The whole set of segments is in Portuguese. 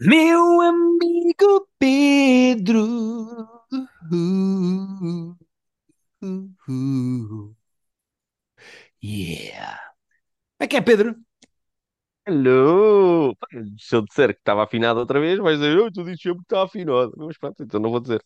Meu amigo Pedro. Uh, uh, uh. Yeah. Como é que é, Pedro? Hello! Se eu disser que estava afinado outra vez, vais dizer, oh, tu dizes sempre que está afinado. Mas pronto, então não vou dizer.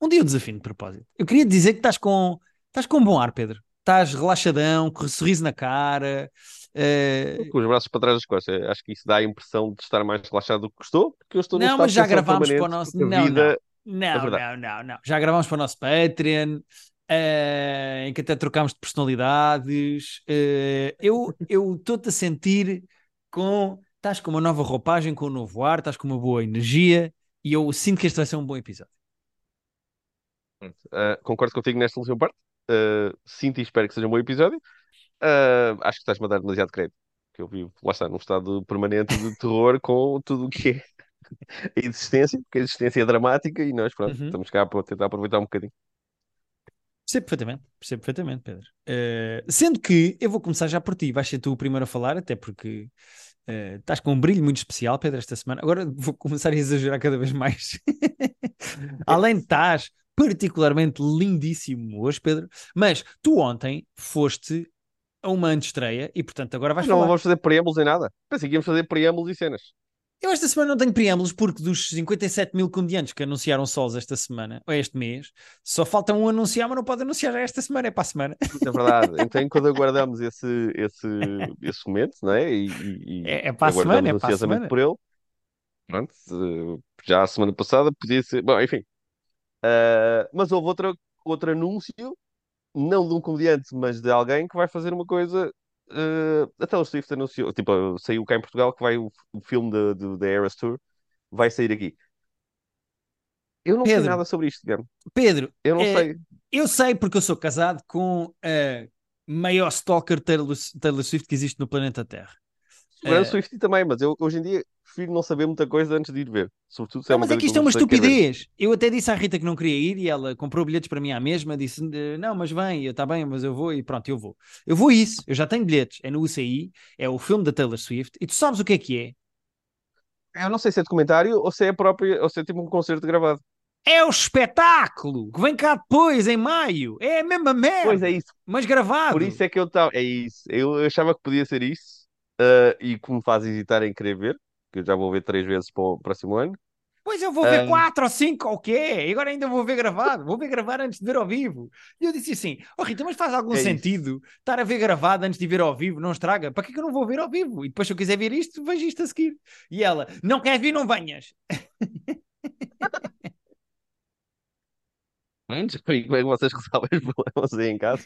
Um dia eu desafio de propósito. Eu queria dizer que estás com, estás com um bom ar, Pedro. Estás relaxadão, com um sorriso na cara. eh, Com os braços para trás das costas. Acho que isso dá a impressão de estar mais relaxado do que estou, porque eu estou Não, mas já gravámos para o nosso. Não, não. vida é Não, verdade. não, não, não. Já gravámos para o nosso Patreon, eh, em que até trocámos de personalidades. Eh, eu estou-te a sentir com. Estás com uma nova roupagem, com um novo ar, estás com uma boa energia e eu sinto que este vai ser um bom episódio. Ah, concordo contigo nesta última parte. Ah, sinto e espero que seja um bom episódio. Ah, acho que estás-me a dar demasiado crédito. Que eu vivo, lá está, num estado permanente de terror com tudo o que é a existência, porque a existência é dramática e nós, pronto, Uhum. estamos cá para tentar aproveitar um bocadinho. Percebo perfeitamente, percebo perfeitamente, Pedro. Eh, sendo que eu vou começar já por ti, vais ser tu o primeiro a falar, até porque eh, estás com um brilho muito especial, Pedro, esta semana. Agora vou começar a exagerar cada vez mais. Além de estás particularmente lindíssimo hoje, Pedro, mas tu ontem foste a uma antestreia e, portanto, agora vais não falar. vamos fazer preâmbulos em nada. Pensei que íamos fazer preâmbulos e cenas. Eu esta semana não tenho preâmbulos porque dos 57 mil comediantes que anunciaram solos esta semana, ou este mês, só falta um anunciar, mas não pode anunciar já esta semana, é para a semana. É verdade. Então, quando aguardamos esse, esse, esse momento, não é? E, e- É, é para a semana, é para a semana. por ele. Pronto, já a semana passada podia ser. Bom, enfim. Ah, mas houve outra, outro anúncio, não de um comediante, mas de alguém que vai fazer uma coisa. eh, a Taylor Swift anunciou, tipo, saiu cá em Portugal que vai o, o filme da Eras Tour vai sair aqui. Eu não sei Pedro, nada sobre isto, Guilherme. Pedro, Eu não eh, sei. eu sei porque eu sou casado com a maior stalker Taylor, Taylor Swift que existe no planeta Terra. Grande Eh, Swift também, mas eu hoje em dia prefiro não saber muita coisa antes de ir ver. Sobretudo se é Não, uma mas é que isto é uma estupidez. Eu até disse à Rita que não queria ir e ela comprou bilhetes para mim à mesma, disse: "Eh, Não, mas vem, está bem, mas eu vou e pronto, eu vou. Eu vou isso, eu já tenho bilhetes, é no UCI, é o filme da Taylor Swift, e tu sabes o que é que é? Eu não sei se é documentário ou se é próprio, ou se é tipo um concerto gravado. É o espetáculo que vem cá depois, em maio. É a mesma Pois é merda, isso. mas Por gravado. isso é que eu estava. É isso. Eu achava que podia ser isso. Ah, e que me faz hesitar em querer ver, que eu já vou ver três vezes para o próximo ano. Pois eu vou ver Ah, quatro ou cinco, ou quê? E agora ainda vou ver gravado. Vou ver gravado antes de ver ao vivo. E eu disse assim: Oh Rita, mas faz algum é isso. sentido estar a ver gravado antes de ver ao vivo? Não estraga? Para que é que eu não vou ver ao vivo? E depois, se eu quiser ver isto, vejo isto a seguir. E ela: Não queres vir, não venhas. Antes, como é que vocês resolvem os problemas aí em casa?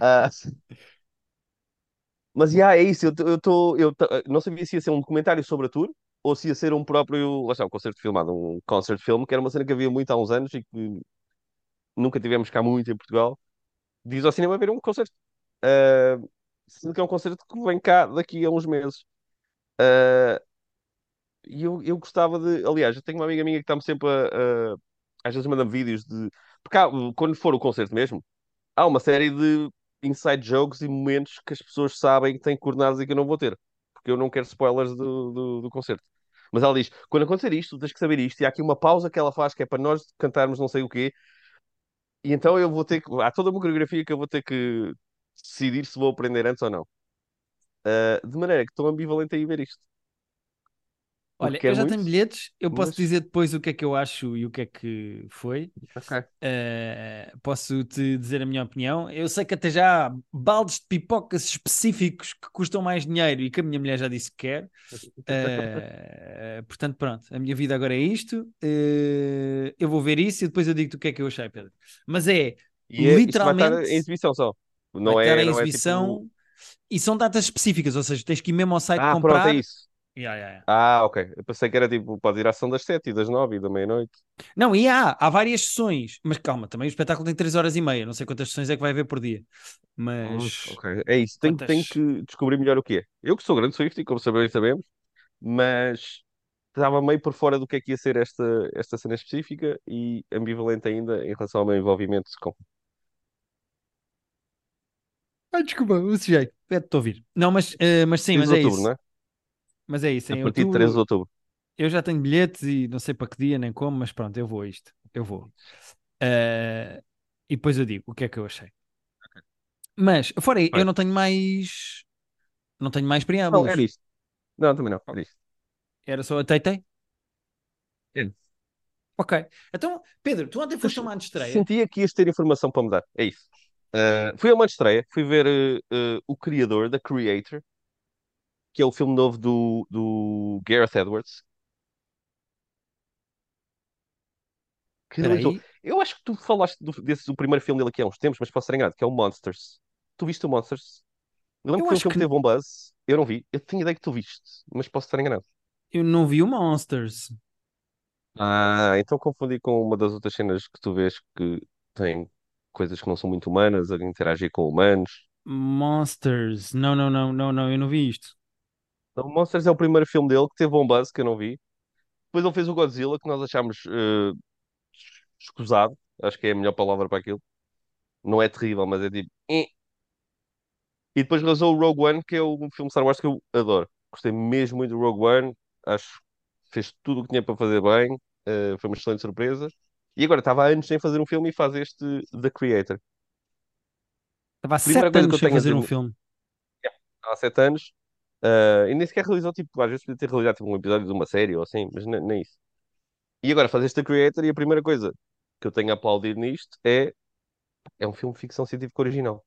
Ah, mas já é isso. Eu tô- eu estou. Eu, tô- não sabia se ia ser um documentário sobre a tour ou se ia ser um próprio. Lá está, um concerto filmado. Um concert film, que era uma cena que havia muito há uns anos e que nunca tivemos cá muito em Portugal. Diz ao cinema ver um concerto. Ah, sendo que é um concerto que vem cá daqui a uns meses. Ah, e eu, eu gostava de. Aliás, eu tenho uma amiga minha que está-me sempre a, a- Às vezes manda-me vídeos de. Porque há- quando for o concerto mesmo, há uma série de inside jokes e momentos que as pessoas sabem que têm coordenadas e que eu não vou ter. Porque eu não quero spoilers do, do, do concerto. Mas ela diz: quando acontecer isto, tens que saber isto. E há aqui uma pausa que ela faz que é para nós cantarmos não sei o quê. E então eu vou ter que. Há toda uma coreografia que eu vou ter que decidir se vou aprender antes ou não. Ah, de maneira que estou ambivalente a ir ver isto. Olha, eu quero já muito, tenho bilhetes, eu posso mas. dizer depois o que é que eu acho e o que é que foi. Ok. Uh, posso te dizer a minha opinião. Eu sei que até já há baldes de pipocas específicos que custam mais dinheiro e que a minha mulher já disse que quer. Uh, portanto, pronto, a minha vida agora é isto. Uh, eu vou ver isso e depois eu digo-te o que é que eu achei, Pedro. Mas é E é, isto vai estar literalmente em exibição só. vai Não estar é, em não é tipo. exibição e são datas específicas, ou seja, tens que ir mesmo ao site Ah, pronto, é comprar. isso. Yeah, yeah, yeah. Ah, ok. Eu pensei que era tipo, pode ir à ação das sete e das nove e da meia-noite. Não, e há, há várias sessões, mas calma, também o espetáculo tem 3 horas e meia. Não sei quantas sessões é que vai haver por dia, mas ok. É isso. Tenho, tenho quantas. que descobrir melhor o que é. Eu que sou grande Swiftie, como sabemos, sabemos, mas estava meio por fora do que é que ia ser esta, esta cena específica e ambivalente ainda em relação ao meu envolvimento com. Ai, desculpa, o sujeito, pede-te ouvir. Não, mas, eh, mas sim, mas é outubro, isso. não é? Mas é isso, a em partir de 13 de outubro. Eu já tenho bilhetes e não sei para que dia nem como, mas pronto, eu vou a isto. Eu vou. Eh, e depois eu digo o que é que eu achei. Mas, fora aí, eu não tenho mais. Não tenho mais Não, preâmbulos. era isto. Não, também não, era isto. Era só a Teitei? É. Ok. Então, Pedro, tu ontem foste a Mas uma estreia. Sentia que ias ter informação para me dar. É isso. Uh, fui a uma estreia, fui ver uh, uh, o criador, The Creator, que é o filme novo do, do Gareth Edwards, que Espera realizou. aí. Eu acho que tu falaste do, desse, do primeiro filme dele aqui há uns tempos, mas posso estar enganado, que é o Monsters. Tu viste o Monsters? Eu lembro Eu que foi um acho filme que que teve um buzz. Eu não vi. Eu tinha ideia que tu viste, mas posso estar enganado. eu não vi o Monsters. Ah, então confundi com uma das outras cenas que tu vês que tem coisas que não são muito humanas, a interagir com humanos. Monsters. Não, não, não, não, não, eu não vi isto. Então, Monsters é o primeiro filme dele que teve um buzz que eu não vi. Depois ele fez o Godzilla, que nós achámos eh, escusado. Acho que é a melhor palavra para aquilo. Não é terrível, mas é tipo. "Eh". E depois realizou o Rogue One, que é um filme Star Wars que eu adoro. Gostei mesmo muito do Rogue One. Acho que fez tudo o que tinha para fazer bem. Eh, foi uma excelente surpresa. E agora estava há anos sem fazer um filme e faz este The Creator. Estava há Primeira sete coisa que anos eu sem tenho a fazer um dizer filme. há sete anos. Eh, e nem sequer realizou, tipo, às vezes podia ter realizado tipo, um episódio de uma série ou assim, mas ne- nem isso. E agora faz este The Creator e a primeira coisa que eu tenho a aplaudir nisto é é um filme de ficção científica original.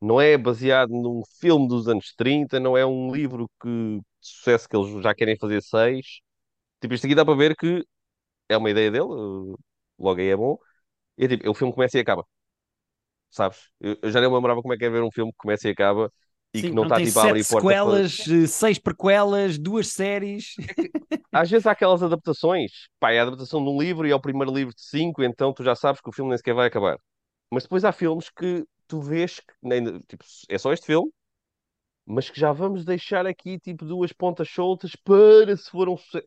Não é baseado num filme dos anos 30, não é um livro que, de sucesso que eles já querem fazer seis. Tipo, isto aqui dá para ver que é uma ideia dele, eh, logo aí é bom. E tipo, o filme começa e acaba, sabes? Eu, eu já nem me lembrava como é que é ver um filme que começa e acaba e que Sim, não não está tem tipo a abrir portas para. sequelas, eh, seis prequelas, duas séries. Às vezes há aquelas adaptações, pá, é a adaptação de um livro e é o primeiro livro de cinco, então tu já sabes que o filme nem sequer vai acabar. Mas depois há filmes que tu vês que nem, tipo, é só este filme, mas que já vamos deixar aqui tipo duas pontas soltas para se for um sucesso.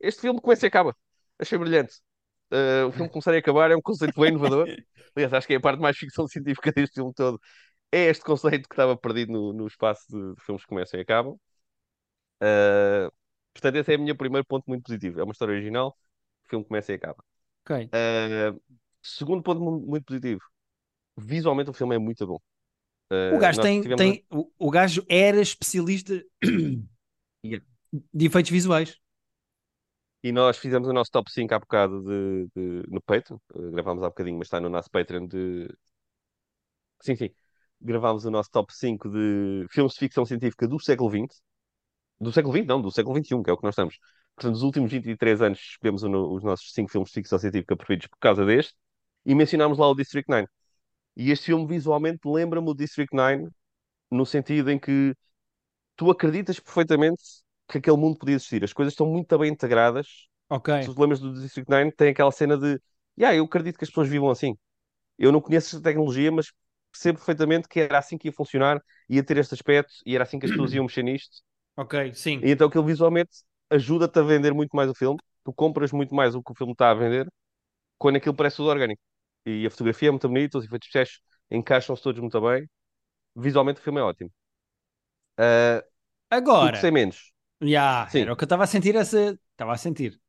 Este filme começa e acaba. Achei brilhante. Uh, o filme começar e acabar é um conceito bem inovador. Aliás, acho que é a parte mais ficção científica deste filme todo. É este conceito que estava perdido no, no espaço de, de filmes que começam e acabam. Uh, portanto, esse é o meu primeiro ponto muito positivo. É uma história original, o filme começa e acaba. Ok. Uh, segundo ponto mu- muito positivo. Visualmente o filme é muito bom. O Uh, gajo nós tem, tivemos tem o, o gajo era especialista Yeah. de efeitos visuais. E nós fizemos o nosso top 5 há bocado de, de- no Patreon. Uh, gravámos há bocadinho, mas está no nosso Patreon de. Sim, sim. Gravámos o nosso top 5 de filmes de ficção científica do século XX. Do século XX, não, do século XXI, que é o que nós estamos. Portanto, nos últimos 23 anos escolhemos no- os nossos 5 filmes de ficção científica preferidos por causa deste. E mencionámos lá o District 9. E este filme visualmente lembra-me o District 9, no sentido em que tu acreditas perfeitamente que aquele mundo podia existir. As coisas estão muito bem integradas Ok. se te lembras do District 9, tem aquela cena de yeah, eu acredito que as pessoas vivam assim. Eu não conheço esta tecnologia, mas percebo perfeitamente que era assim que ia funcionar, ia ter este aspecto e era assim que as pessoas iam mexer nisto. Ok, sim. E então aquilo visualmente ajuda-te a vender muito mais o filme. Tu compras muito mais o que o filme está a vender quando aquilo parece tudo orgânico. E a fotografia é muito bonita, os efeitos especiais encaixam-se todos muito bem. Visualmente o filme é ótimo. Que Agora, gostei menos. já, Sim, era o que eu estava a sentir essa. Estava a sentir.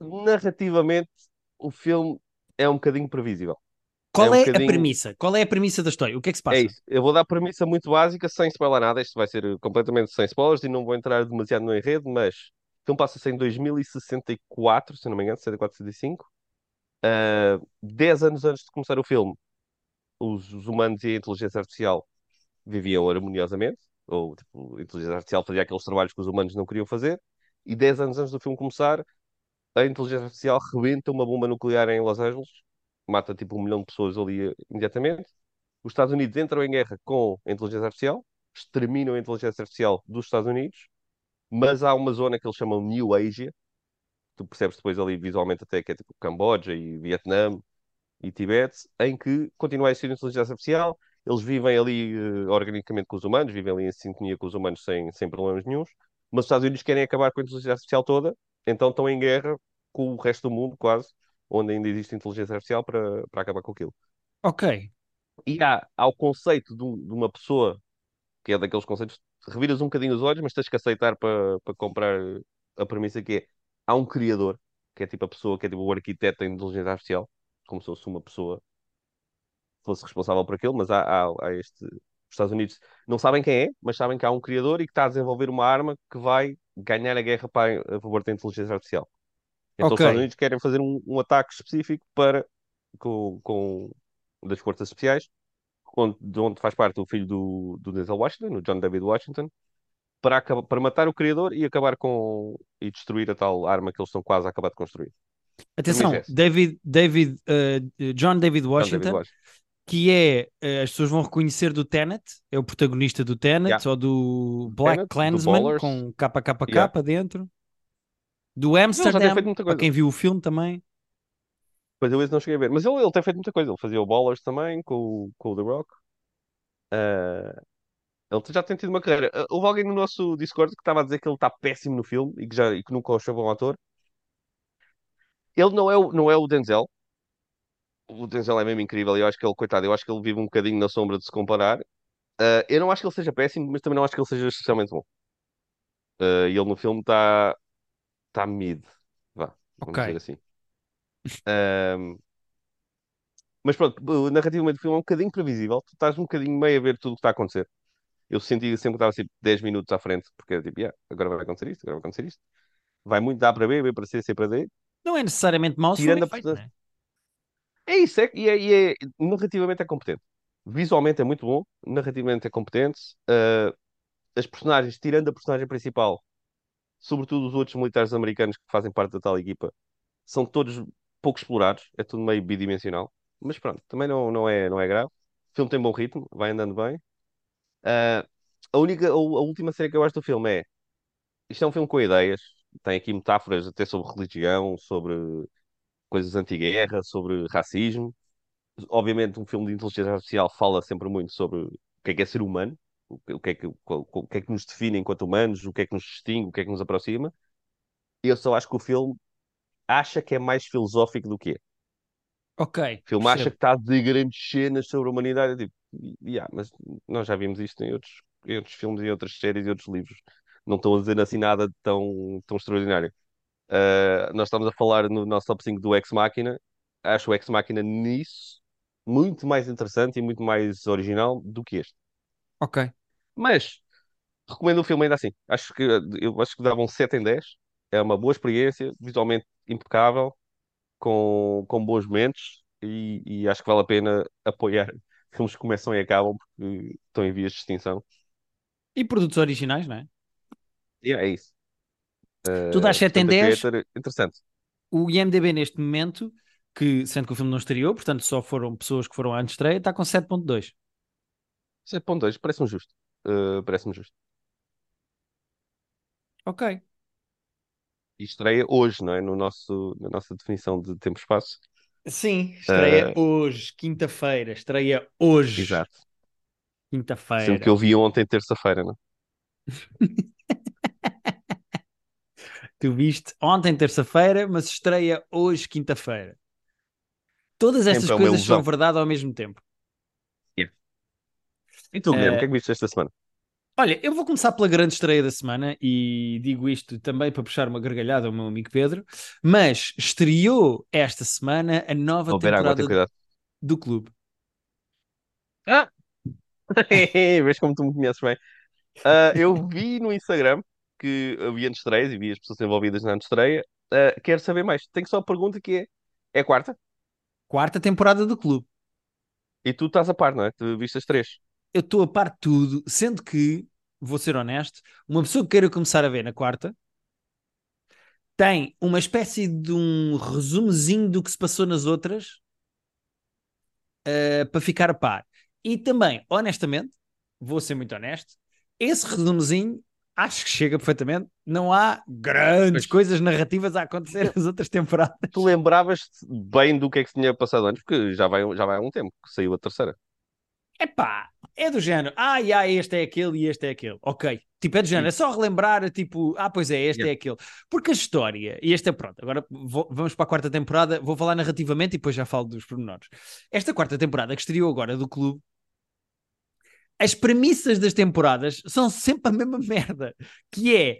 narrativamente o filme é um bocadinho previsível. Qual É um é a bocadinho premissa? Qual é a premissa da história? O que é que se É passa? isso. Eu vou dar a premissa muito básica, sem spoiler nada. Isto vai ser eh, completamente sem spoilers e não vou entrar demasiado no enredo, mas o filme passa-se em 2064, se não me engano, 64, 65. Uh, 10 anos antes de começar o filme, os, os humanos e a inteligência artificial viviam harmoniosamente, ou tipo, a inteligência artificial fazia aqueles trabalhos que os humanos não queriam fazer, e 10 anos antes do filme começar, a inteligência artificial rebenta uma bomba nuclear em Los Angeles, mata tipo um milhão de pessoas ali eh, imediatamente. Os Estados Unidos entram em guerra com a inteligência artificial, exterminam a inteligência artificial dos Estados Unidos, mas há uma zona que eles chamam New Asia, tu percebes depois ali visualmente até que é tipo Camboja e Vietnã e Tibete, em que continua a existir inteligência artificial, eles vivem ali eh, organicamente com os humanos, vivem ali em sintonia com os humanos sem, sem problemas nenhuns, mas os Estados Unidos querem acabar com a inteligência artificial toda, então estão em guerra com o resto do mundo, quase, onde ainda existe inteligência artificial para, para acabar com aquilo. Ok. E há, há o conceito de, um- de uma pessoa, que é daqueles conceitos reviras um bocadinho os olhos, mas tens que aceitar para para comprar a premissa que é, há um criador, que é tipo a pessoa, que é tipo o arquiteto da inteligência artificial, como se fosse uma pessoa que fosse responsável por aquilo, mas há, há, há este... Os Estados Unidos não sabem quem é, mas sabem que há um criador e que está a desenvolver uma arma que vai ganhar a guerra para, a favor da inteligência artificial. Então os Ok. Estados Unidos querem fazer um, um ataque específico para com, com das forças especiais, onde, de onde faz parte o filho do, do Denzel Washington, o John David Washington, para, acaba- para matar o criador e acabar com e destruir a tal arma que eles estão quase a acabar de construir. Atenção. David, David, eh, John David John Washington, David Washington. que é, eh, as pessoas vão reconhecer do Tenet, é o protagonista do Tenet, Yeah. ou do Black Tenet, do Klansman, Ballers. com KKK Yeah. dentro. Do Amsterdam, para quem viu o filme também. Pois eu esse não cheguei a ver. Mas ele, ele tem feito muita coisa. Ele fazia o Ballers também com, o- com o The Rock. Ah, ele já tem tido uma carreira. Ah, Houve alguém no nosso Discord que estava a dizer que ele está péssimo no filme e que, já, e que nunca o achou bom ator. Ele não é o, não é o Denzel. O Denzel é mesmo incrível eu acho que ele, coitado, eu acho que ele vive um bocadinho na sombra de se comparar. Ah, eu não acho que ele seja péssimo, mas também não acho que ele seja especialmente bom. E ele no filme está está mid. Vá, vamos Ok. dizer assim. Ahm, mas pronto, narrativamente o filme é um bocadinho previsível. Tu estás um bocadinho meio a ver tudo o que está a acontecer. Eu senti sempre que estava tipo 10 minutos à frente, porque era tipo, yeah, agora vai acontecer isto, agora vai acontecer isto. Vai muito dar para B, B para C, C para D. Não é necessariamente mau Tirando a feito, é? É isso, é, e é, e é- narrativamente é competente. Visualmente é muito bom, narrativamente é competente. Ah, as personagens, tirando a personagem principal, sobretudo os outros militares americanos que fazem parte da tal equipa, são todos pouco explorados, é tudo meio bidimensional. Mas pronto, também não, não é, não é grave. O filme tem bom ritmo, vai andando bem. Ah, a única, a, última cena que eu gosto do filme é isto é um filme com ideias, tem aqui metáforas até sobre religião, sobre coisas anti-guerra, sobre racismo. Obviamente, um filme de inteligência artificial fala sempre muito sobre o que é que é ser humano, o que é que, o que é que nos define enquanto humanos, o que é que nos distingue, o que é que nos aproxima. Eu só acho que o filme acha que é mais filosófico do que é. Ok, O filme acha percebo. que está a dizer grandes cenas sobre a humanidade. É tipo, yeah, mas nós já vimos isto em outros, em outros filmes, em outras séries e outros livros. Não estão a dizer assim nada de tão, tão extraordinário. Uh, nós estamos a falar no nosso top 5 do Ex Machina. Acho o Ex Machina nisso muito mais interessante e muito mais original do que este. Ok. Mas recomendo o filme ainda assim. Acho que eu acho que dava um 7 em 10. É uma boa experiência, visualmente impecável, com, com bons momentos e, e acho que vale a pena apoiar filmes que começam e acabam porque estão em vias de extinção. E produtos originais, não é? E é isso. Tu dás Uh, 7 em portanto, a 10, Creator, interessante. o IMDB neste momento, que sendo que o filme não estreou, portanto só foram pessoas que foram à estreia, está com 7.2. 7.2, parece-me justo. Uh, parece-me justo. Ok. E estreia hoje, não é? No nosso, na nossa definição de tempo e espaço. Sim, estreia Uh, hoje, quinta-feira. Estreia hoje, exato. Sendo que quinta-feira. eu vi ontem, terça-feira, não? Tu viste ontem, terça-feira, mas estreia hoje, quinta-feira. Todas estas Sempre é coisas são verdade ao mesmo tempo. E tu, Guilherme, o que é Uh, que viste esta semana? olha, eu vou começar pela grande estreia da semana e digo isto também para puxar uma gargalhada ao meu amigo Pedro, mas estreou esta semana a nova Vou água, temporada cuidado. do clube. Ah! Vês como tu me conheces bem. Ah, eu vi no Instagram que havia antestreias e vi as pessoas envolvidas na antestreia. Ah, quero saber mais. Tenho só a pergunta que é: é a quarta? Quarta temporada do clube. E tu estás a par, não é? Tu viste as três. Eu estou a par de tudo, sendo que, vou ser honesto, uma pessoa que queira começar a ver na quarta tem uma espécie de um resumozinho do que se passou nas outras uh, para ficar a par. E também, honestamente, vou ser muito honesto, esse resumozinho acho que chega perfeitamente. Não há grandes Pois. coisas narrativas a acontecer nas outras temporadas. Tu lembravas-te bem do que é que se tinha passado antes, porque já vai, já vai há um tempo que saiu a terceira. Epá, é do género, ah, yeah, este é aquele e este é aquele. Ok, tipo, é do género, é só relembrar, tipo, ah, pois é, este Yeah. é aquele. Porque a história, e este é pronto, agora vou- vamos para a quarta temporada, vou falar narrativamente e depois já falo dos pormenores. Esta quarta temporada que estreou agora do clube as premissas das temporadas são sempre a mesma merda, que é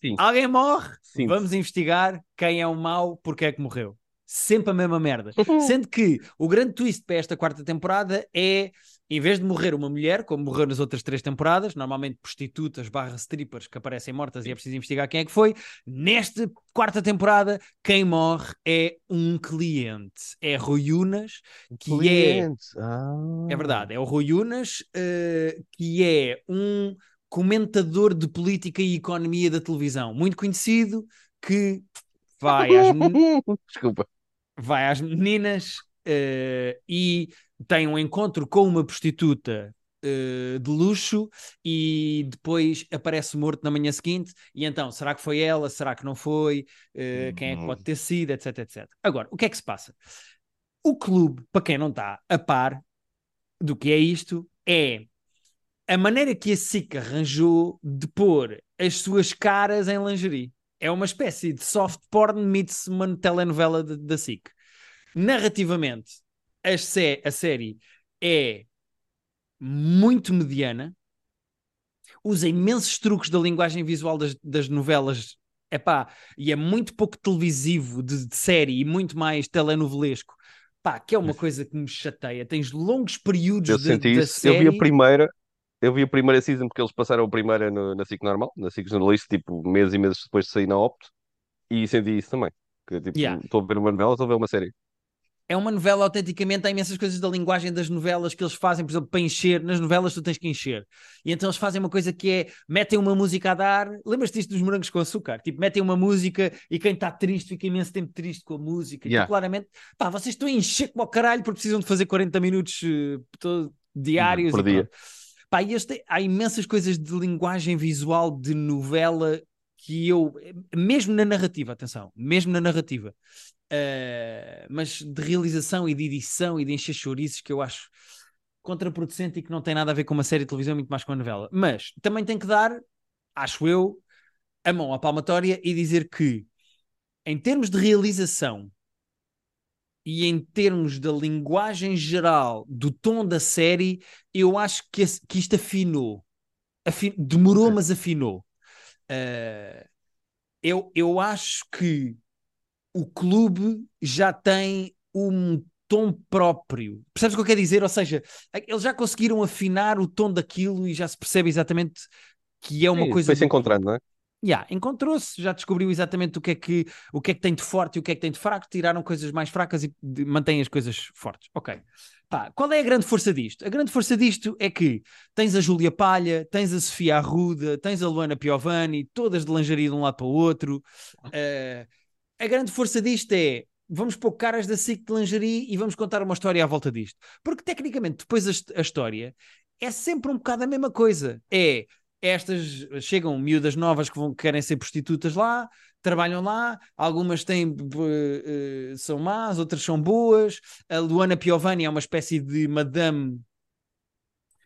Sim. alguém morre, Sim. vamos investigar quem é o mau, porque é que morreu. Sempre a mesma merda. Sendo que o grande twist para esta quarta temporada é, em vez de morrer uma mulher, como morreu nas outras três temporadas, normalmente prostitutas barra strippers que aparecem mortas e é preciso investigar quem é que foi, nesta quarta temporada, quem morre é um cliente. É Rui Unas, que é Cliente. Ah. é verdade, é o Rui Unas, eh, que é um comentador de política e economia da televisão, muito conhecido, que vai às, men- Desculpa. vai às meninas eh, e tem um encontro com uma prostituta eh, de luxo e depois aparece morto na manhã seguinte. E então, será que foi ela? Será que não foi? Eh, quem é que pode ter sido? Etc, etc. Agora, o que é que se passa? O clube, para quem não está a par do que é isto, é a maneira que a SIC arranjou de pôr as suas caras em lingerie. É uma espécie de soft porn meets uma telenovela da SIC. Narrativamente, a, sé- a série é muito mediana, usa imensos truques da linguagem visual das, das novelas, epá, e é muito pouco televisivo de, de série e muito mais telenovelesco. Pá, que é uma coisa que me chateia. Tens longos períodos Eu de, senti da isso. Eu série. vi a primeira. Eu vi a primeira season porque eles passaram a primeira no- na SIC normal, na SIC jornalista, tipo, meses e meses depois de sair na Opto, e senti isso também. Que, tipo, Yeah. estou a ver uma novela, estou a ver uma série. É uma novela autenticamente, há imensas coisas da linguagem das novelas que eles fazem, por exemplo, para encher, nas novelas tu tens que encher. E então eles fazem uma coisa que é, metem uma música a dar, lembras-te disto dos morangos com açúcar? Tipo, metem uma música e quem está triste fica imenso tempo triste com a música. Yeah. Então, claramente, pá, vocês estão a encher como ao caralho porque precisam de fazer 40 minutos eh, todo- diários. Por e dia. Pá, e este, há imensas coisas de linguagem visual de novela que eu, mesmo na narrativa, atenção, mesmo na narrativa, eh, mas de realização e de edição e de encher chouriços que eu acho contraproducente e que não tem nada a ver com uma série de televisão, muito mais com uma novela. Mas também tem que dar, acho eu, a mão à palmatória e dizer que, em termos de realização e em termos da linguagem geral, do tom da série, eu acho que, esse- que isto afinou. Afi- demorou, mas afinou. Eh, eu, eu acho que o clube já tem um tom próprio. Percebes o que eu quero dizer? Ou seja, eles já conseguiram afinar o tom daquilo e já se percebe exatamente que é uma Sim, coisa. Foi se do encontrando, não é? Yeah, encontrou-se, já descobriu exatamente o que, é que, o que é que tem de forte e o que é que tem de fraco, tiraram coisas mais fracas e mantêm as coisas fortes. Ok. Pá, qual é a grande força disto? A grande força disto é que tens a Júlia Palha, tens a Sofia Arruda, tens a Luana Piovani, todas de lingerie de um lado para o outro. Eh, a grande força disto é vamos pôr caras da SIC de lingerie e vamos contar uma história à volta disto. Porque tecnicamente, depois a, a história é sempre um bocado a mesma coisa. É estas chegam miúdas novas que vão que querem ser prostitutas lá, trabalham lá, algumas têm eh, eh, são más, outras são boas. A Luana Piovani é uma espécie de madame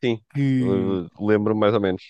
Sim. que Lembro-me mais ou menos.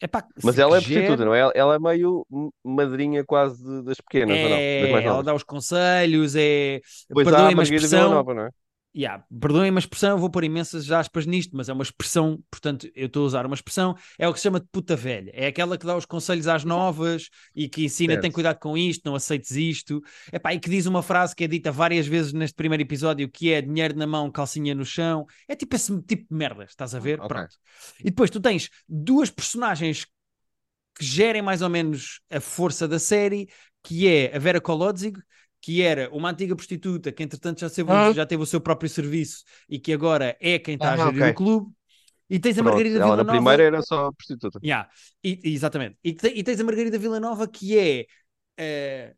epá, Mas ela é prostituta, não é? Ela é meio madrinha quase das pequenas, ou não? É, ela dá os conselhos, é. Pois há Perdoem-me a Margarida expressão. Villanova, não é? Yeah, perdoem-me a expressão, vou pôr imensas aspas nisto, mas é uma expressão, portanto, eu estou a usar uma expressão, é o que se chama de puta velha. É aquela que dá os conselhos às novas e que ensina, Certo. tem cuidado com isto, não aceites isto. Epá, e que diz uma frase que é dita várias vezes neste primeiro episódio, que é dinheiro na mão, calcinha no chão. É tipo esse tipo de merdas, estás a ver? Ok. Pronto. E depois tu tens duas personagens que gerem mais ou menos a força da série, que é a Vera Kolodzig, que era uma antiga prostituta que entretanto já teve, Ah. já teve o seu próprio serviço e que agora é quem está a Ah, gerir ok. o clube. E tens a Pronto, Margarida ela na Villanova. primeira era só prostituta. Yeah, e- exatamente. E, te- e tens a Margarida Villanova que é eh,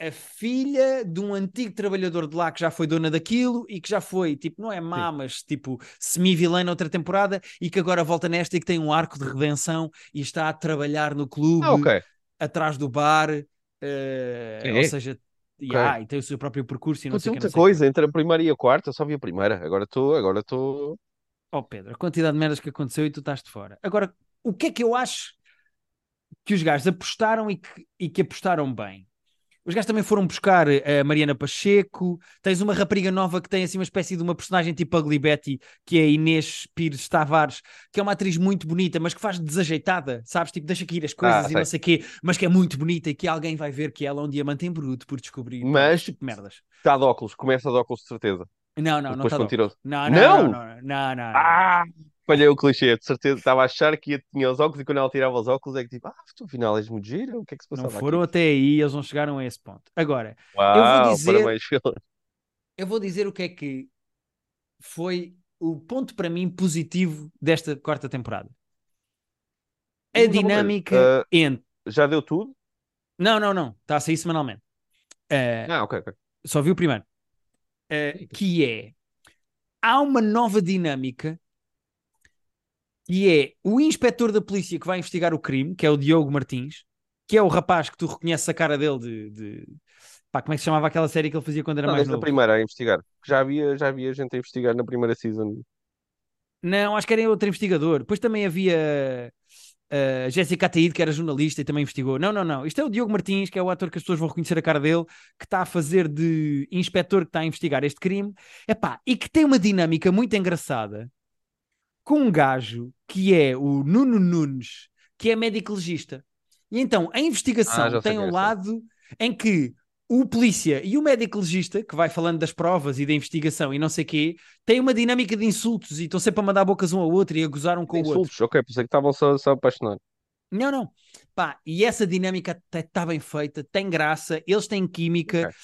a filha de um antigo trabalhador de lá que já foi dona daquilo e que já foi, tipo, não é má, mas tipo semi-vilã na outra temporada e que agora volta nesta e que tem um arco de redenção e está a trabalhar no clube Ah, ok. atrás do bar, É? ou seja, yeah, e tem o seu próprio percurso e não sei Aconteceu o que, muita não sei coisa entre a primeira e a quarta, eu só vi a primeira. Agora estou, agora estou. Oh Pedro, a quantidade de merdas que aconteceu e tu estás de fora. Agora, o que é que eu acho que os gajos apostaram e que, e que apostaram bem? Os gajos também foram buscar a Mariana Pacheco. Tens uma rapariga nova que tem assim uma espécie de uma personagem tipo Ugly Betty, que é a Inês Pires Tavares, que é uma atriz muito bonita, mas que faz desajeitada, sabes? Tipo, deixa cair as coisas Ah, e sei. não sei o quê, mas que é muito bonita e que alguém vai ver que ela é um diamante em bruto por descobrir. Mas- tipo de merdas. Está de óculos, começa de óculos de certeza. Não, não, não Depois está quando tirou. Não, não, Não? não, não, não, não. Ah! Falhei o clichê, de certeza. Estava a achar que ia, tinha os óculos e quando ela tirava os óculos é que tipo, ah, tu afinal és muito gira, o que é que se Não passava foram aqui? até aí, eles não chegaram a esse ponto. Agora, Uau, dizer- parabéns, eu vou dizer o que é que foi o ponto para mim positivo desta quarta temporada. A dinâmica ah, entre. Já deu tudo? Não, não, não. Está a sair semanalmente. Eh, Ah, ok, ok. só vi o primeiro. Eh, que é. Há uma nova dinâmica que é o inspetor da polícia que vai investigar o crime, que é o Diogo Martins, que é o rapaz que tu reconheces a cara dele de. de... Pá, como é que se chamava aquela série que ele fazia quando era Não, mais a novo? primeira a investigar. Já havia, já havia gente a investigar na primeira season. Não, acho que era outro investigador. Depois também havia a Jéssica Ataíde, que era jornalista e também investigou. Não, não, não. Isto é o Diogo Martins, que é o ator que as pessoas vão reconhecer a cara dele, que está a fazer de inspetor que está a investigar este crime. Epá, e que tem uma dinâmica muito engraçada com um gajo que é o Nuno Nunes, que é médico legista. E então a investigação Ah, tem um é, lado em que o polícia e o médico legista, que vai falando das provas e da investigação e não sei quê, têm uma dinâmica de insultos e estão sempre a mandar bocas um ao outro e a gozar um com o outro. Insultos, ok, pensei que estavam só, só a apaixonar. Não, não. Pá, e essa dinâmica está bem feita, tem graça, eles têm química. Ok.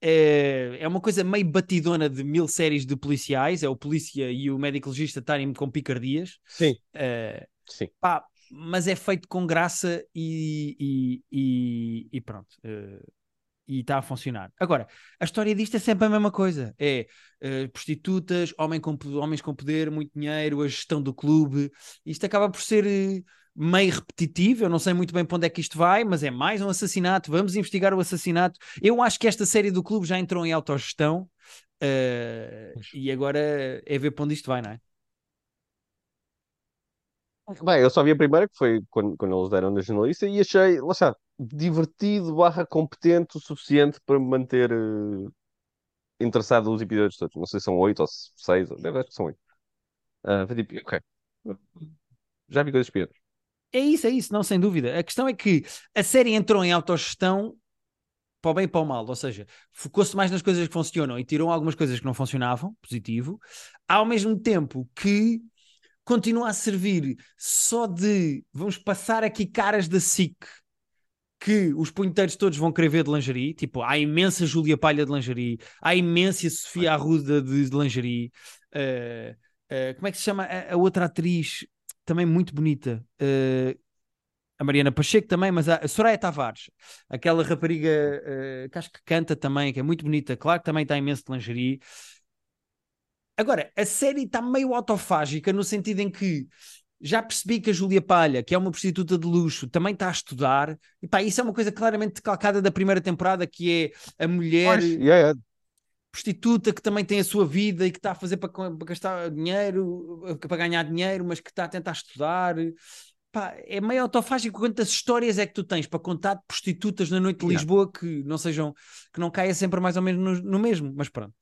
É, é uma coisa meio batidona de mil séries de policiais. É o polícia e o médico legista estarem com picardias. Sim, É, sim. pá, mas é feito com graça e, e, e- e pronto. eh, e está a funcionar. Agora, a história disto é sempre a mesma coisa: é eh, prostitutas, homem com, homens com poder, muito dinheiro, a gestão do clube. Isto acaba por ser eh, meio repetitivo. Eu não sei muito bem para onde é que isto vai, mas é mais um assassinato. Vamos investigar o assassinato. Eu acho que esta série do clube já entrou em autogestão. Pois. e agora é ver para onde isto vai, não é? Bem, eu só vi a primeira, que foi quando, quando eles deram na jornalista, e achei, lá está, divertido barra competente o suficiente para me manter eh, interessado nos episódios todos. Não sei se são oito ou se- seis, deve acho que são oito. Foi tipo, ok. Já vi coisas piores. É isso, é isso, não, sem dúvida. A questão é que a série entrou em autogestão para o bem e para o mal, ou seja, focou-se mais nas coisas que funcionam e tirou algumas coisas que não funcionavam, positivo, ao mesmo tempo que continua a servir só de vamos passar aqui caras da SIC que os punheteiros todos vão querer ver de lingerie, tipo, há imensa Júlia Palha de lingerie, há imensa Sofia Arruda de, de lingerie, eh, eh, como é que se chama a, a outra atriz, também muito bonita, eh, a Mariana Pacheco também, mas a, Soraya Tavares, aquela rapariga eh, que acho que canta também, que é muito bonita, claro que também está imenso de lingerie. Agora, a série está meio autofágica no sentido em que já percebi que a Júlia Palha, que é uma prostituta de luxo, também está a estudar. E pá, isso é uma coisa claramente calcada da primeira temporada, que é a mulher Pois, yeah, yeah. Prostituta que também tem a sua vida e que está a fazer para, para gastar dinheiro, para ganhar dinheiro, mas que está a tentar estudar. Pá, é meio autofágico quantas histórias é que tu tens para contar de prostitutas na noite de. Lisboa que não sejam, que não caia sempre mais ou menos no, no mesmo, mas pronto.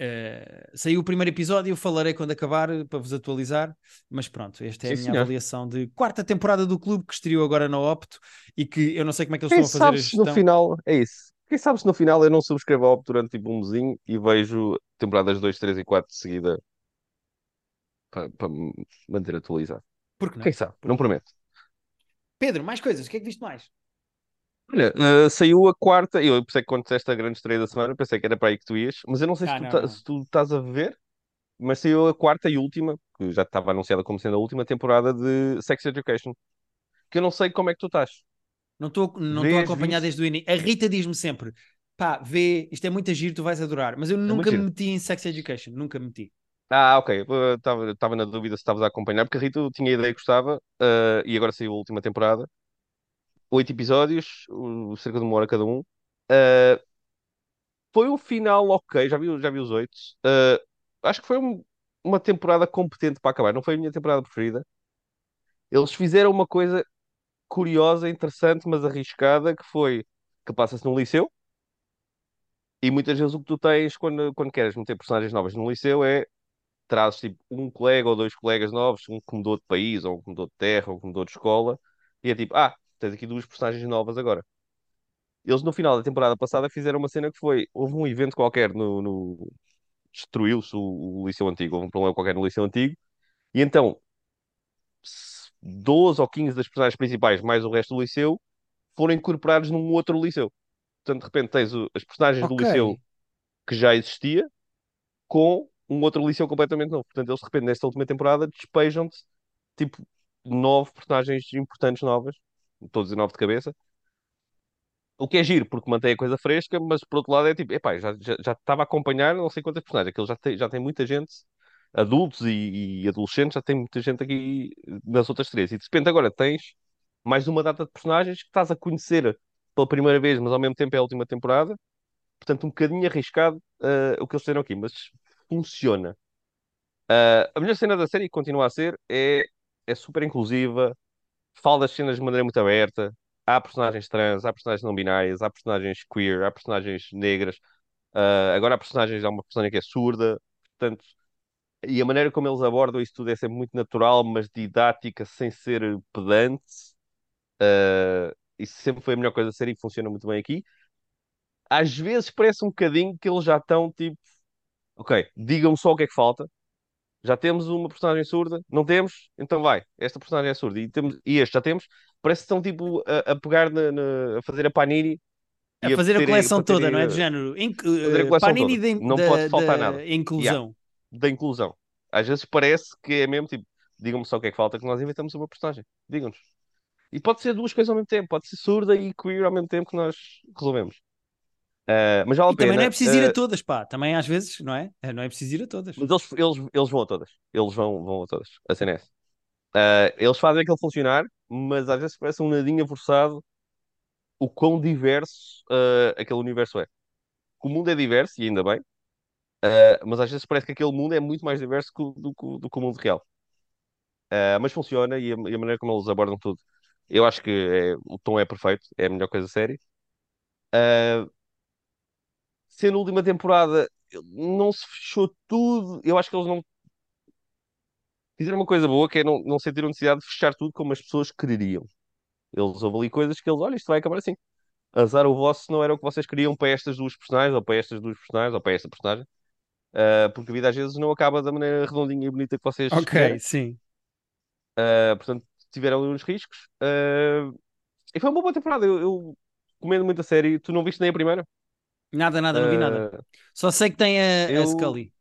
Eh, saiu o primeiro episódio, eu falarei quando acabar eh, para vos atualizar, mas pronto, esta é a Sim, minha senhor. avaliação de quarta temporada do clube que estreou agora na Opto e que eu não sei como é que eles Quem estão a fazer a se no gestão. final, é isso. Quem sabe se no final eu não subscrevo a OP durante tipo um mesinho e vejo temporadas 2, 3 e 4 de seguida para, para me manter atualizado. Por que não? Quem sabe? Não prometo. Pedro, mais coisas, o que é que viste mais? Olha, eh, saiu a quarta, eu pensei que quando disseste a grande estreia da semana, pensei que era para aí que tu ias, mas eu não sei Ah, se, tu não, ta- não. se tu estás a ver, mas saiu a quarta e última, que já estava anunciada como sendo a última temporada de Sex Education, que eu não sei como é que tu estás. Não estou não a acompanhar desde o início. A Rita diz-me sempre: pá, vê, isto é muito giro, tu vais adorar. Mas eu nunca muito me meti em Sex Education, nunca me meti. Ah, ok, estava na dúvida se estavas a acompanhar, porque a Rita eu tinha a ideia que gostava, eh, e agora saiu a última temporada, oito episódios, cerca de uma hora cada um. Eh, foi um final ok, já vi, já vi os oito. Eh, acho que foi um- uma temporada competente para acabar. Não foi a minha temporada preferida. Eles fizeram uma coisa curiosa, interessante, mas arriscada, que foi que passa-se num liceu. E muitas vezes o que tu tens quando, quando queres meter personagens novas no liceu é trazes tipo um colega ou dois colegas novos, um que mudou de país, ou um que mudou de terra, ou um que mudou de escola, e é tipo, ah, tens aqui duas personagens novas agora. Eles no final da temporada passada fizeram uma cena que foi, houve um evento qualquer no, no... destruiu-se o, o liceu antigo, houve um problema qualquer no liceu antigo, e então 12 ou 15 das personagens principais, mais o resto do liceu, foram incorporados num outro liceu. Portanto, de repente tens o- as personagens do Ok. liceu que já existia com um outro liceu completamente novo. Portanto, eles de repente, nesta última temporada, despejam-te tipo nove personagens importantes novas, dizer nove de cabeça. O que é giro, porque mantém a coisa fresca, mas por outro lado é tipo, epá, já, já, já estava a acompanhar não sei quantas personagens, aquilo já tem, já tem muita gente, adultos e, e adolescentes, já tem muita gente aqui nas outras três. E de repente agora tens mais uma data de personagens que estás a conhecer pela primeira vez, mas ao mesmo tempo é a última temporada. Portanto, um bocadinho arriscado eh, o que eles fizeram aqui, mas funciona. Ah, a melhor cena da série, que continua a ser, é, é super inclusiva, fala das cenas de maneira muito aberta. Há personagens trans, há personagens não binárias, há personagens queer, há personagens negras. Ah, agora há personagens, há uma personagem que é surda. Portanto, e a maneira como eles abordam isso tudo é sempre muito natural, mas didática, sem ser pedante. Ah, isso sempre foi a melhor coisa da série e funciona muito bem aqui. Às vezes parece um bocadinho que eles já estão tipo, ok, digam-me só o que é que falta. Já temos uma personagem surda? Não temos? Então vai. Esta personagem é surda. E, temos, e este já temos. Parece que estão tipo a, a pegar na, na- a fazer a Panini A fazer a terem- coleção toda, não é? Do género. A eh, Panini toda. da, Não da- pode faltar da nada. inclusão. Da inclusão. Às vezes parece que é mesmo tipo, digam-me só o que é que falta, que nós inventamos uma personagem. Digam-nos. E pode ser duas coisas ao mesmo tempo. Pode ser surda e queer ao mesmo tempo que nós resolvemos. Ah, mas vale a E também não é pena. preciso ir Ah, a todas, pá. Também às vezes, não é? Eh, Não é preciso ir a todas. Mas eles, eles, eles vão a todas. Eles vão, vão a todas. A cena é. Ah, eles fazem aquilo funcionar, mas às vezes parece um nadinha forçado o quão diverso ah, aquele universo é. O mundo é diverso, e ainda bem, ah, mas às vezes parece que aquele mundo é muito mais diverso do, que- do que o mundo real. Ah, mas funciona e a, e a maneira como eles abordam tudo. Eu acho que é- o tom é perfeito, é a melhor coisa da série. Ah, sendo a última temporada, não se fechou tudo. Eu acho que eles não fizeram uma coisa boa, que é não, não sentiram necessidade de fechar tudo como as pessoas quereriam. Eles ali coisas que eles, olha, isto vai acabar assim. Azar o vosso não era o que vocês queriam para estas duas personagens, ou para estas duas personagens, ou para esta personagem. Ah, porque a vida às vezes não acaba da maneira redondinha e bonita que vocês Ok, quiserem. sim. Ah, portanto, tiveram ali uns riscos. Ah, e foi uma boa temporada. Eu, eu recomendo muito a série. Tu não viste nem a primeira? Nada, nada, não vi nada. Só sei que tem a, a eu- Scully.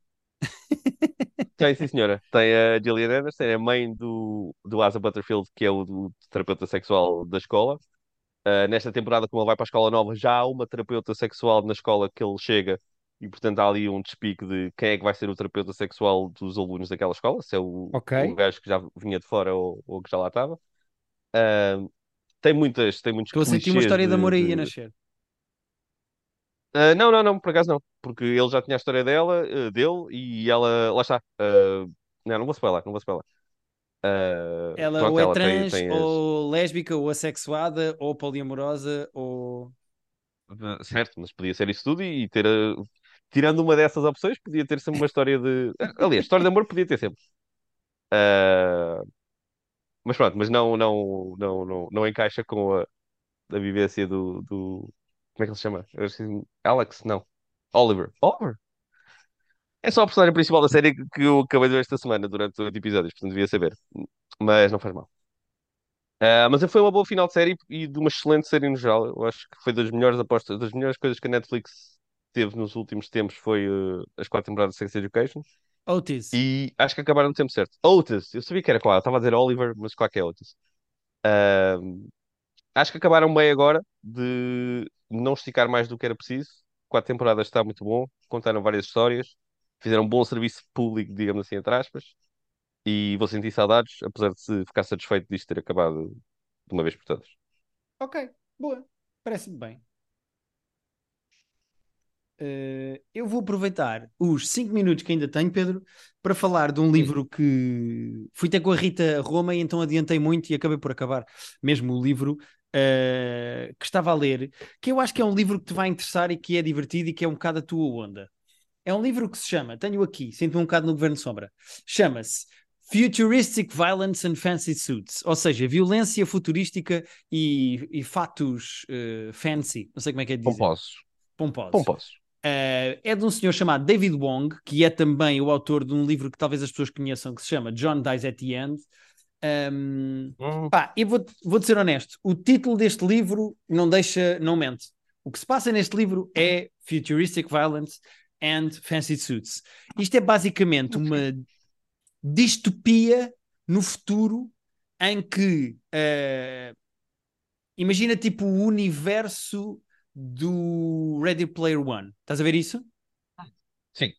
tem, sim, senhora. Tem a Gillian Anderson, é a mãe do, do Asa Butterfield, que é o, terapeuta sexual da escola. Ah, nesta temporada, como ele vai para a escola nova, já há uma terapeuta sexual na escola que ele chega e, portanto, há ali um despique de quem é que vai ser o terapeuta sexual dos alunos daquela escola, se é o, Ok. o gajo que já vinha de fora ou, ou que já lá estava. Ah, tem muitas, tem muitos Estou a sentir uma história de amor aí de- a nascer. Ah, não, não, não, por acaso não, porque ele já tinha a história dela, ah, dele, e ela, lá está. Ah, não, não vou spoiler, não vou spoiler. Ah, Ela pronto, ou é ela tem, trans, tem as- ou lésbica, ou assexuada, ou poliamorosa, ou. Certo, mas podia ser isso tudo e ter. Tirando uma dessas opções, podia ter sempre uma história de. Aliás, história de amor podia ter sempre. Ah, mas pronto, mas não, não, não, não, não encaixa com a, a vivência do, do. Como é que ele se chama? Alex? Não. Oliver. Oliver? É só a personagem principal da série que eu acabei de ver esta semana durante oito episódios, portanto devia saber. Mas não faz mal. Ah, mas foi uma boa final de série e de uma excelente série no geral. Eu acho que foi das melhores apostas, das melhores coisas que a Netflix teve nos últimos tempos foi eh, as quatro temporadas de Sex Education Otis. e acho que acabaram no tempo certo. Otis, eu sabia que era claro, estava a dizer Oliver, mas claro que é Otis. Ah, acho que acabaram bem agora de não esticar mais do que era preciso. Quatro temporadas está muito bom, contaram várias histórias, fizeram um bom serviço público, digamos assim, entre aspas, e vou sentir saudades, apesar de se ficar satisfeito disto ter acabado de uma vez por todas. Ok, boa. Parece-me bem. Uh, eu vou aproveitar os 5 minutos que ainda tenho, Pedro, para falar de um livro que fui até com a Rita Roma e então adiantei muito e acabei por acabar mesmo o livro uh, que estava a ler, que eu acho que é um livro que te vai interessar e que é divertido e que é um bocado a tua onda. É um livro que se chama, tenho aqui, sinto-me um bocado no Governo Sombra, chama-se Futuristic Violence and Fancy Suits, ou seja, violência futurística e, e fatos uh, fancy, não sei como é que é dizer. Pomposos. Pomposos. Pomposos. Uh, é de um senhor chamado David Wong, que é também o autor de um livro que talvez as pessoas conheçam, que se chama John Dies at the End. Um, pá, e vou, vou ser honesto, o título deste livro não deixa, não mente. O que se passa neste livro é Futuristic Violence and Fancy Suits. Isto é basicamente uma distopia no futuro em que uh, imagina tipo o universo do Ready Player One. Estás a ver isso? Sim.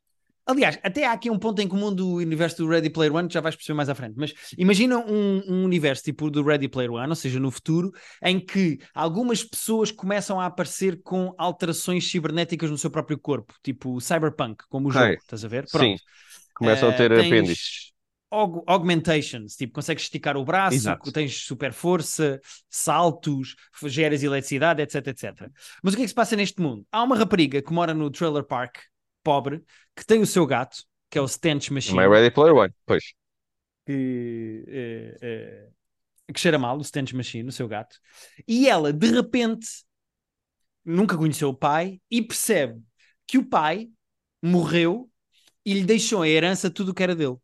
Aliás, até há aqui um ponto em comum do universo do Ready Player One, que já vais perceber mais à frente. Mas imagina um, um, universo tipo do Ready Player One, ou seja, no futuro, em que algumas pessoas começam a aparecer com alterações cibernéticas no seu próprio corpo, tipo cyberpunk, como o jogo, estás a ver? Pronto. Sim. Começam uh, a ter eh, apêndices aug augmentations, tipo, consegues esticar o braço, Exato. tens super força, saltos, geras eletricidade, etc, etc. Mas o que é que se passa neste mundo? Há uma rapariga que mora no trailer park, pobre, que tem o seu gato, que é o Stench Machine. My Ready Player One, pois. Que, é, é, que cheira mal, o Stench Machine, o seu gato. E ela, de repente, nunca conheceu o pai e percebe que o pai morreu e lhe deixou em herança tudo o que era dele.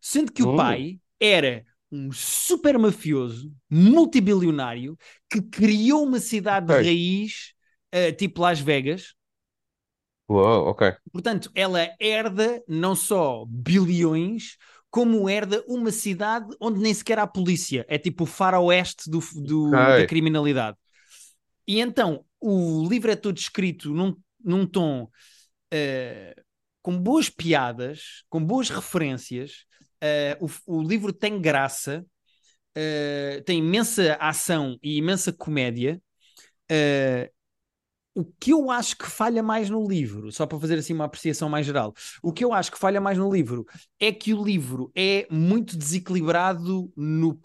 Sendo que o hum. pai era um super mafioso, multibilionário, que criou uma cidade de raiz, uh, tipo Las Vegas. Uou, ok. Portanto, ela herda não só bilhões, como herda uma cidade onde nem sequer há polícia. É tipo o faroeste do, do okay. da criminalidade. E então, o livro é todo escrito num, num tom uh, com boas piadas, com boas referências, Uh, o, o, livro tem graça, uh, tem imensa ação e imensa comédia. Uh, o que eu acho que falha mais no livro, só para fazer assim uma apreciação mais geral, o que eu acho que falha mais no livro é que o livro é muito desequilibrado no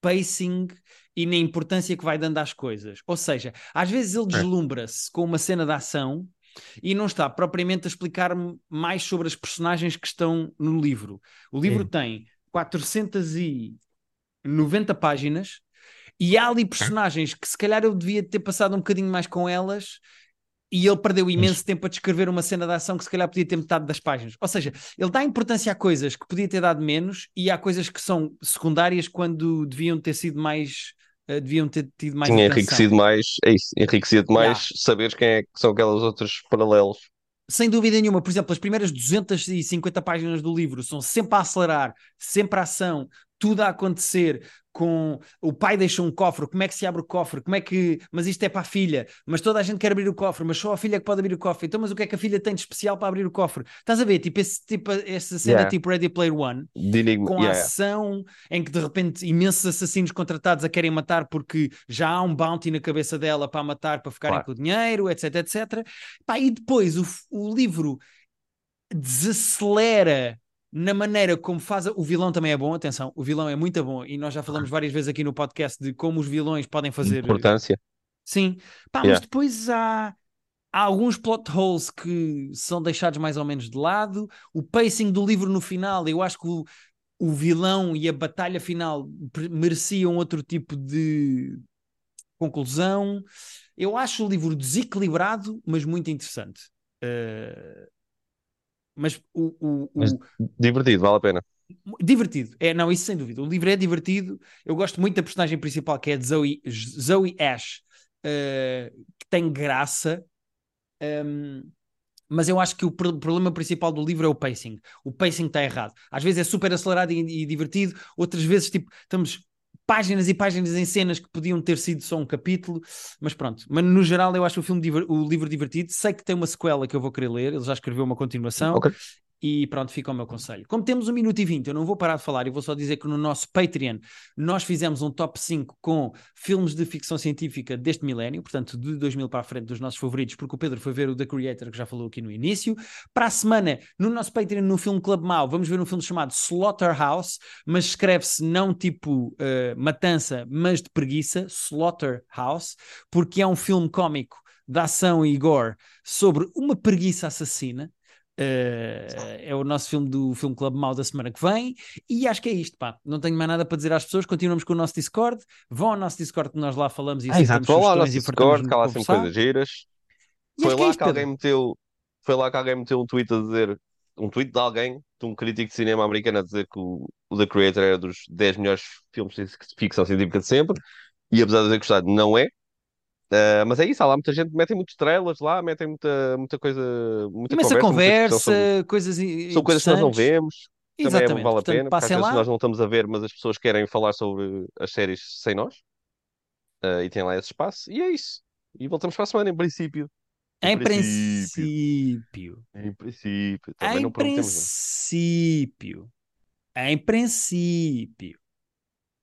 pacing e na importância que vai dando às coisas. Ou seja, às vezes ele é. deslumbra-se com uma cena de ação e não está propriamente a explicar-me mais sobre as personagens que estão no livro. O livro Sim. tem 490 páginas e há ali personagens que se calhar eu devia ter passado um bocadinho mais com elas e ele perdeu imenso tempo a descrever uma cena de ação que se calhar podia ter metade das páginas. Ou seja, ele dá importância a coisas que podia ter dado menos e há coisas que são secundárias quando deviam ter sido mais uh, deviam ter tido mais Tinha enriquecido mais, é isso, enriquecido mais yeah. saber quem é que são aquelas outros paralelos. Sem dúvida nenhuma, por exemplo, as primeiras 250 páginas do livro são sempre a acelerar, sempre a ação, tudo a acontecer, com o pai deixa um cofre, como é que se abre o cofre, como é que, mas isto é para a filha, mas toda a gente quer abrir o cofre, mas só a filha é que pode abrir o cofre, então mas o que é que a filha tem de especial para abrir o cofre? Estás a ver, tipo, esse, tipo essa cena yeah. tipo Ready Player One, com yeah. ação em que de repente imensos assassinos contratados a querem matar porque já há um bounty na cabeça dela para matar, para ficarem claro. com o dinheiro, etc, etc. Pá, e depois o, o livro desacelera na maneira como faz. O vilão também é bom, atenção, o vilão é muito bom e nós já falamos várias vezes aqui no podcast de como os vilões podem fazer. Importância. Sim, Pá, yeah. mas depois há, há alguns plot holes que são deixados mais ou menos de lado. O pacing do livro no final, eu acho que o, o vilão e a batalha final mereciam outro tipo de conclusão. Eu acho o livro desequilibrado, mas muito interessante. Uh, mas o, o, o... Mas divertido, vale a pena. Divertido, é, não, isso sem dúvida. O livro é divertido. Eu gosto muito da personagem principal, que é Zoe, Zoe Ash, uh, que tem graça. Um, mas eu acho que o problema principal do livro é o pacing. O pacing está errado. Às vezes é super acelerado e, e divertido, outras vezes, tipo, estamos páginas e páginas em cenas que podiam ter sido só um capítulo, mas pronto. Mas no geral eu acho o filme o livro divertido. Sei que tem uma sequela que eu vou querer ler, ele já escreveu uma continuação. Okay. E pronto, fica o meu conselho. Como temos um minuto e vinte, eu não vou parar de falar e vou só dizer que no nosso Patreon nós fizemos um top 5 com filmes de ficção científica deste milénio, portanto de 2000 para a frente dos nossos favoritos, porque o Pedro foi ver o The Creator, que já falou aqui no início. Para a semana, no nosso Patreon, no Filme Club Mau, vamos ver um filme chamado Slaughterhouse, mas escreve-se não tipo uh, matança, mas de preguiça, Slaughterhouse, porque é um filme cómico de ação e gore sobre uma preguiça assassina Uh, é o nosso filme do Filme Club Mal da semana que vem. E acho que é isto, pá. Não tenho mais nada para dizer às pessoas. Continuamos com o nosso Discord. Vão ao nosso Discord que nós lá falamos e ah, exato, vão lá ao nosso Discord, que há lá sempre coisas giras. E foi lá que, é isto, que alguém meteu, foi lá que alguém meteu um tweet a dizer, um tweet de alguém, de um crítico de cinema americano a dizer que o, o The Creator era dos 10 melhores filmes de ficção científica de sempre. E apesar de ter gostado, não é. Uh, mas é isso, há lá muita gente, metem muitas estrelas lá, metem muita, muita coisa, muita Imensa conversa, conversa sobre, coisas São coisas que nós não vemos, Exatamente. também vale a pena, porque às vezes nós não estamos a ver, mas as pessoas querem falar sobre as séries sem nós, uh, e tem lá esse espaço, e é isso. E voltamos para a semana, em princípio. Em, em princípio. Em princípio. Também em não princípio. Em princípio.